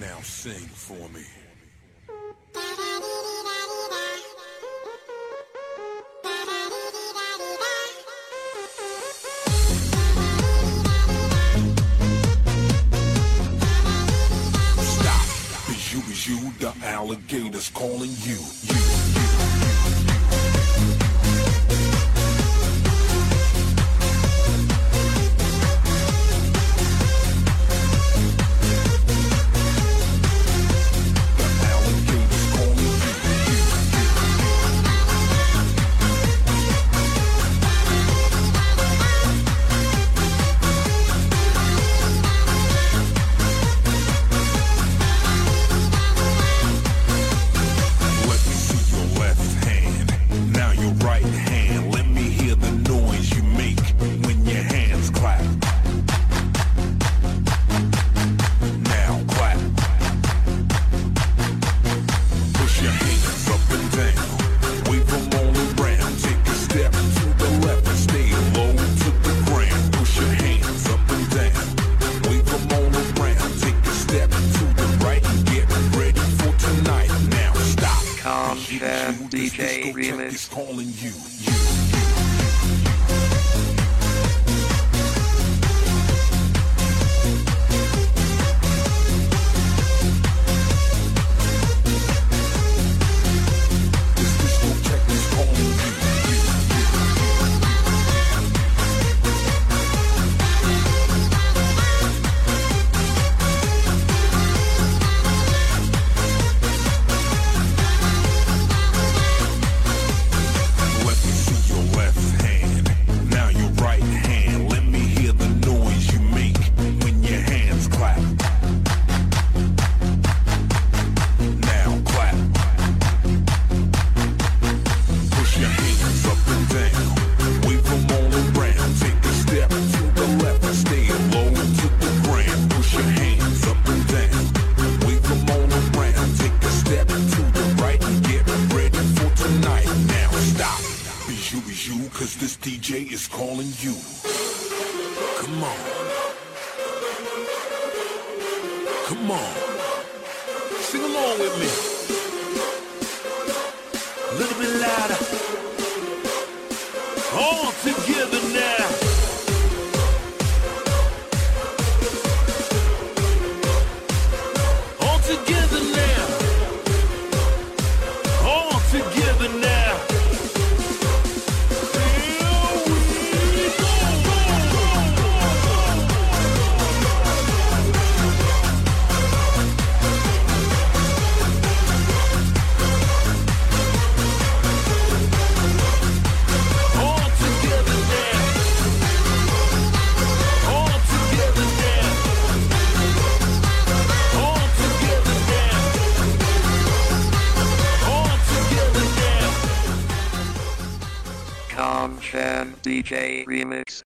Now sing for me. Stop. Is you, is you, the alligators calling you, you, you. DJ Realist is calling you. you. you, cause this DJ is calling you. Come on. Come on. Sing along with me. A little bit louder. Oh, DJ Remix.